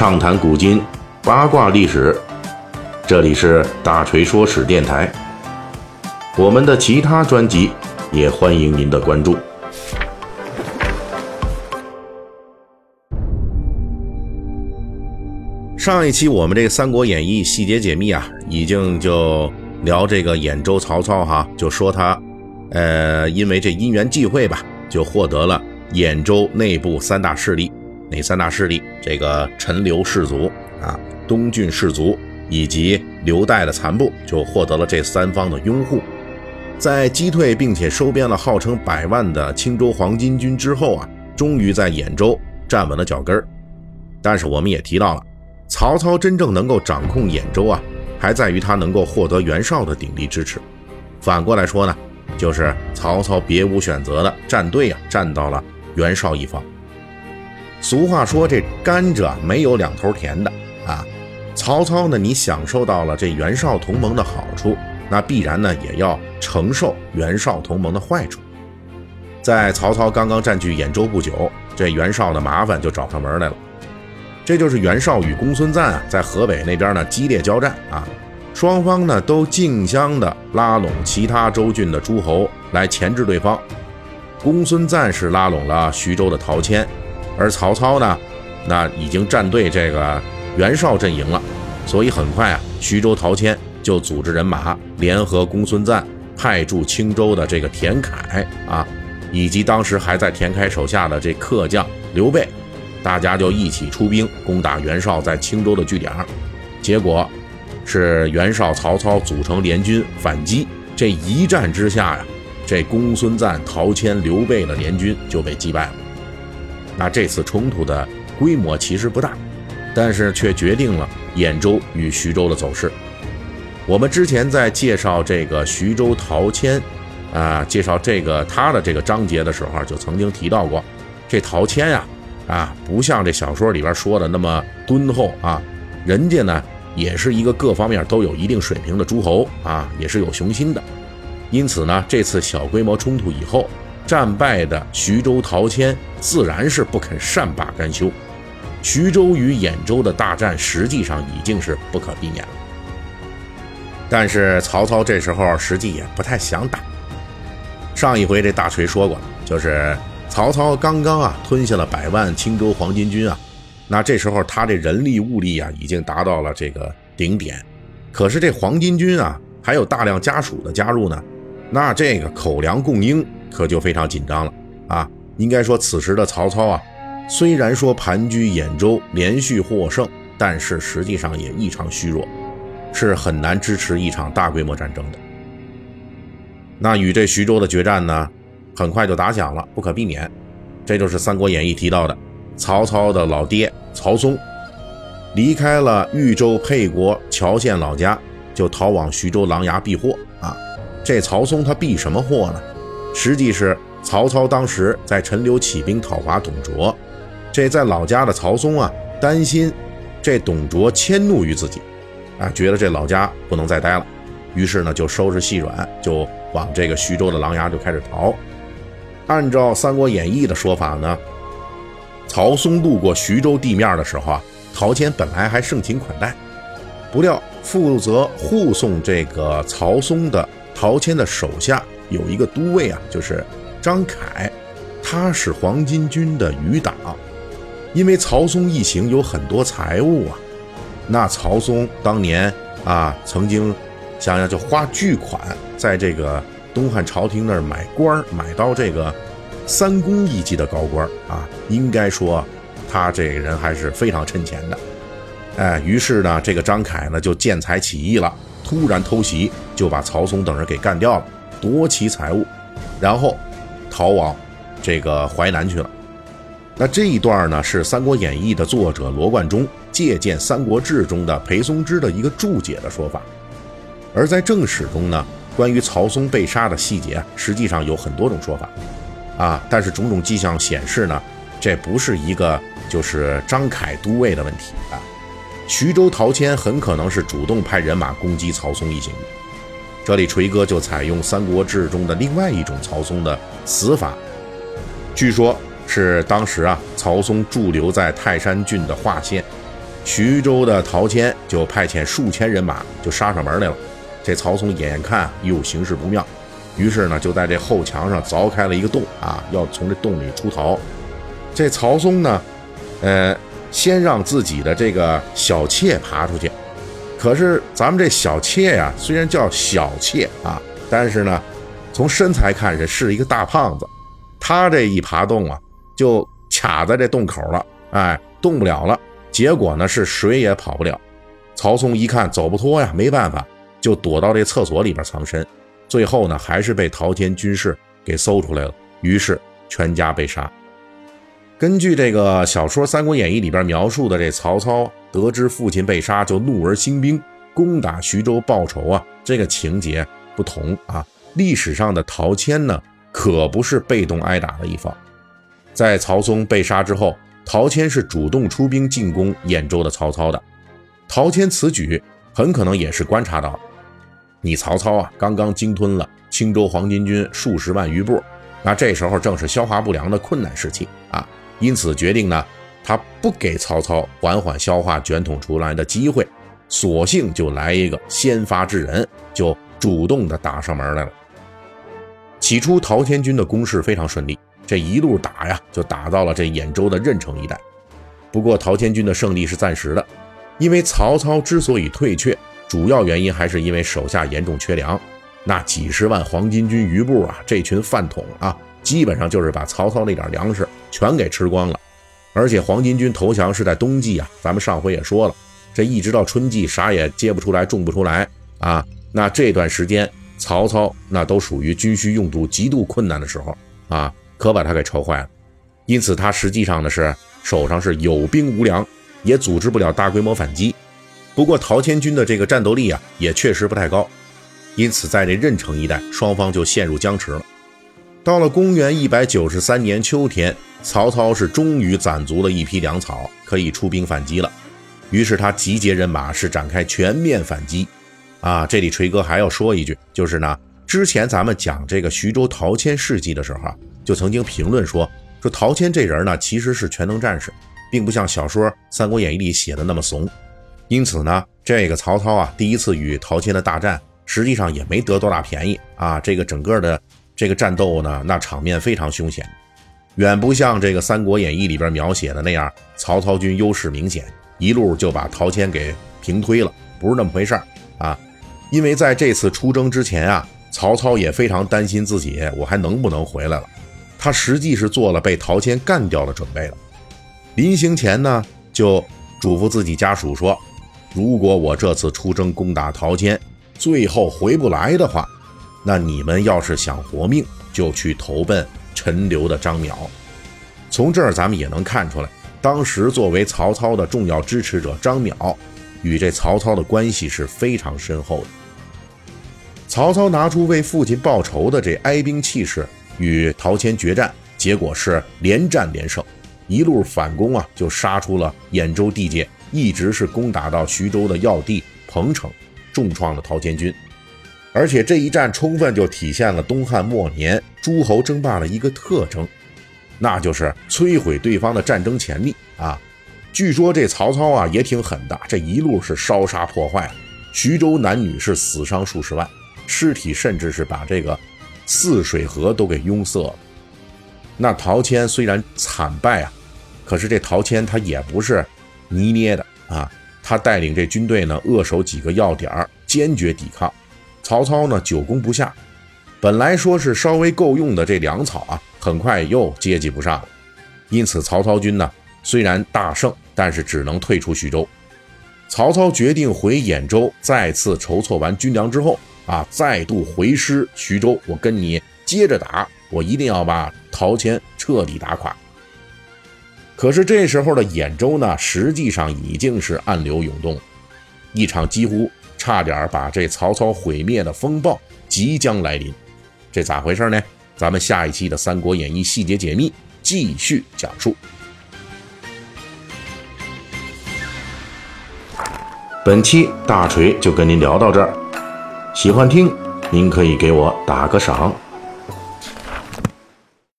畅谈古今，八卦历史。这里是大锤说史电台。我们的其他专辑也欢迎您的关注。上一期我们这《三国演义》细节解密啊，已经就聊这个兖州曹操哈，就说他，呃，因为这因缘际会吧，就获得了兖州内部三大势力。哪三大势力？这个陈留氏族啊，东郡氏族以及刘岱的残部，就获得了这三方的拥护。在击退并且收编了号称百万的青州黄巾军之后啊，终于在兖州站稳了脚跟儿。但是我们也提到了，曹操真正能够掌控兖州啊，还在于他能够获得袁绍的鼎力支持。反过来说呢，就是曹操别无选择的站队啊，站到了袁绍一方。俗话说：“这甘蔗没有两头甜的啊。”曹操呢，你享受到了这袁绍同盟的好处，那必然呢也要承受袁绍同盟的坏处。在曹操刚刚占据兖州不久，这袁绍的麻烦就找上门来了。这就是袁绍与公孙瓒啊，在河北那边呢激烈交战啊，双方呢都竞相的拉拢其他州郡的诸侯来钳制对方。公孙瓒是拉拢了徐州的陶谦。而曹操呢，那已经站队这个袁绍阵营了，所以很快啊，徐州陶谦就组织人马联合公孙瓒，派驻青州的这个田楷啊，以及当时还在田楷手下的这客将刘备，大家就一起出兵攻打袁绍在青州的据点。结果是袁绍、曹操组成联军反击，这一战之下呀，这公孙瓒、陶谦、刘备的联军就被击败了。那这次冲突的规模其实不大，但是却决定了兖州与徐州的走势。我们之前在介绍这个徐州陶谦，啊，介绍这个他的这个章节的时候，就曾经提到过，这陶谦呀，啊，不像这小说里边说的那么敦厚啊，人家呢也是一个各方面都有一定水平的诸侯啊，也是有雄心的。因此呢，这次小规模冲突以后。战败的徐州陶谦自然是不肯善罢甘休，徐州与兖州的大战实际上已经是不可避免了。但是曹操这时候实际也不太想打。上一回这大锤说过，就是曹操刚刚啊吞下了百万青州黄巾军啊，那这时候他这人力物力啊已经达到了这个顶点，可是这黄巾军啊还有大量家属的加入呢，那这个口粮供应。可就非常紧张了啊！应该说，此时的曹操啊，虽然说盘踞兖州，连续获胜，但是实际上也异常虚弱，是很难支持一场大规模战争的。那与这徐州的决战呢，很快就打响了，不可避免。这就是《三国演义》提到的，曹操的老爹曹嵩离开了豫州沛国谯县老家，就逃往徐州琅琊避祸啊！这曹嵩他避什么祸呢？实际是曹操当时在陈留起兵讨伐董卓，这在老家的曹嵩啊，担心这董卓迁怒于自己，啊，觉得这老家不能再待了，于是呢就收拾细软，就往这个徐州的琅琊就开始逃。按照《三国演义》的说法呢，曹嵩路过徐州地面的时候啊，陶谦本来还盛情款待，不料负责护送这个曹嵩的陶谦的手下。有一个都尉啊，就是张凯，他是黄巾军的余党。因为曹嵩一行有很多财物啊，那曹嵩当年啊，曾经想想就花巨款在这个东汉朝廷那儿买官买到这个三公一级的高官啊，应该说他这个人还是非常趁钱的。哎，于是呢，这个张凯呢就见财起意了，突然偷袭，就把曹嵩等人给干掉了。夺其财物，然后逃往这个淮南去了。那这一段呢，是《三国演义》的作者罗贯中借鉴《三国志》中的裴松之的一个注解的说法。而在正史中呢，关于曹嵩被杀的细节，实际上有很多种说法啊。但是种种迹象显示呢，这不是一个就是张凯都尉的问题啊。徐州陶谦很可能是主动派人马攻击曹嵩一行。这里锤哥就采用《三国志》中的另外一种曹嵩的死法，据说是当时啊，曹嵩驻留在泰山郡的华县，徐州的陶谦就派遣数千人马就杀上门来了。这曹嵩眼看又形势不妙，于是呢就在这后墙上凿开了一个洞啊，要从这洞里出逃。这曹嵩呢，呃，先让自己的这个小妾爬出去。可是咱们这小妾呀，虽然叫小妾啊，但是呢，从身材看是是一个大胖子。他这一爬洞啊，就卡在这洞口了，哎，动不了了。结果呢是谁也跑不了。曹嵩一看走不脱呀，没办法，就躲到这厕所里边藏身。最后呢，还是被陶谦军士给搜出来了，于是全家被杀。根据这个小说《三国演义》里边描述的，这曹操得知父亲被杀，就怒而兴兵攻打徐州报仇啊。这个情节不同啊。历史上的陶谦呢，可不是被动挨打的一方。在曹嵩被杀之后，陶谦是主动出兵进攻兖州的曹操的。陶谦此举很可能也是观察到，你曹操啊，刚刚鲸吞了青州黄巾军数十万余部，那这时候正是消化不良的困难时期啊。因此决定呢，他不给曹操缓缓消化卷土重来的机会，索性就来一个先发制人，就主动的打上门来了。起初，陶谦军的攻势非常顺利，这一路打呀，就打到了这兖州的任城一带。不过，陶谦军的胜利是暂时的，因为曹操之所以退却，主要原因还是因为手下严重缺粮，那几十万黄巾军余部啊，这群饭桶啊。基本上就是把曹操那点粮食全给吃光了，而且黄巾军投降是在冬季啊，咱们上回也说了，这一直到春季啥也接不出来，种不出来啊，那这段时间曹操那都属于军需用度极度困难的时候啊，可把他给愁坏了，因此他实际上呢是手上是有兵无粮，也组织不了大规模反击。不过陶谦军的这个战斗力啊也确实不太高，因此在这任城一带双方就陷入僵持了。到了公元一百九十三年秋天，曹操是终于攒足了一批粮草，可以出兵反击了。于是他集结人马，是展开全面反击。啊，这里锤哥还要说一句，就是呢，之前咱们讲这个徐州陶谦事迹的时候，就曾经评论说，说陶谦这人呢，其实是全能战士，并不像小说《三国演义》里写的那么怂。因此呢，这个曹操啊，第一次与陶谦的大战，实际上也没得多大便宜啊。这个整个的。这个战斗呢，那场面非常凶险，远不像这个《三国演义》里边描写的那样，曹操军优势明显，一路就把陶谦给平推了，不是那么回事儿啊！因为在这次出征之前啊，曹操也非常担心自己我还能不能回来了，他实际是做了被陶谦干掉的准备了。临行前呢，就嘱咐自己家属说：“如果我这次出征攻打陶谦，最后回不来的话。”那你们要是想活命，就去投奔陈留的张邈。从这儿咱们也能看出来，当时作为曹操的重要支持者，张邈与这曹操的关系是非常深厚的。曹操拿出为父亲报仇的这哀兵气势，与陶谦决战，结果是连战连胜，一路反攻啊，就杀出了兖州地界，一直是攻打到徐州的要地彭城，重创了陶谦军。而且这一战充分就体现了东汉末年诸侯争霸的一个特征，那就是摧毁对方的战争潜力啊！据说这曹操啊也挺狠的，这一路是烧杀破坏，徐州男女是死伤数十万，尸体甚至是把这个泗水河都给拥塞了。那陶谦虽然惨败啊，可是这陶谦他也不是泥捏的啊，他带领这军队呢扼守几个要点坚决抵抗。曹操呢久攻不下，本来说是稍微够用的这粮草啊，很快又接济不上了。因此，曹操军呢虽然大胜，但是只能退出徐州。曹操决定回兖州，再次筹措完军粮之后啊，再度回师徐州。我跟你接着打，我一定要把陶谦彻底打垮。可是这时候的兖州呢，实际上已经是暗流涌动，一场几乎。差点把这曹操毁灭的风暴即将来临，这咋回事呢？咱们下一期的《三国演义》细节解密继续讲述。本期大锤就跟您聊到这儿，喜欢听您可以给我打个赏。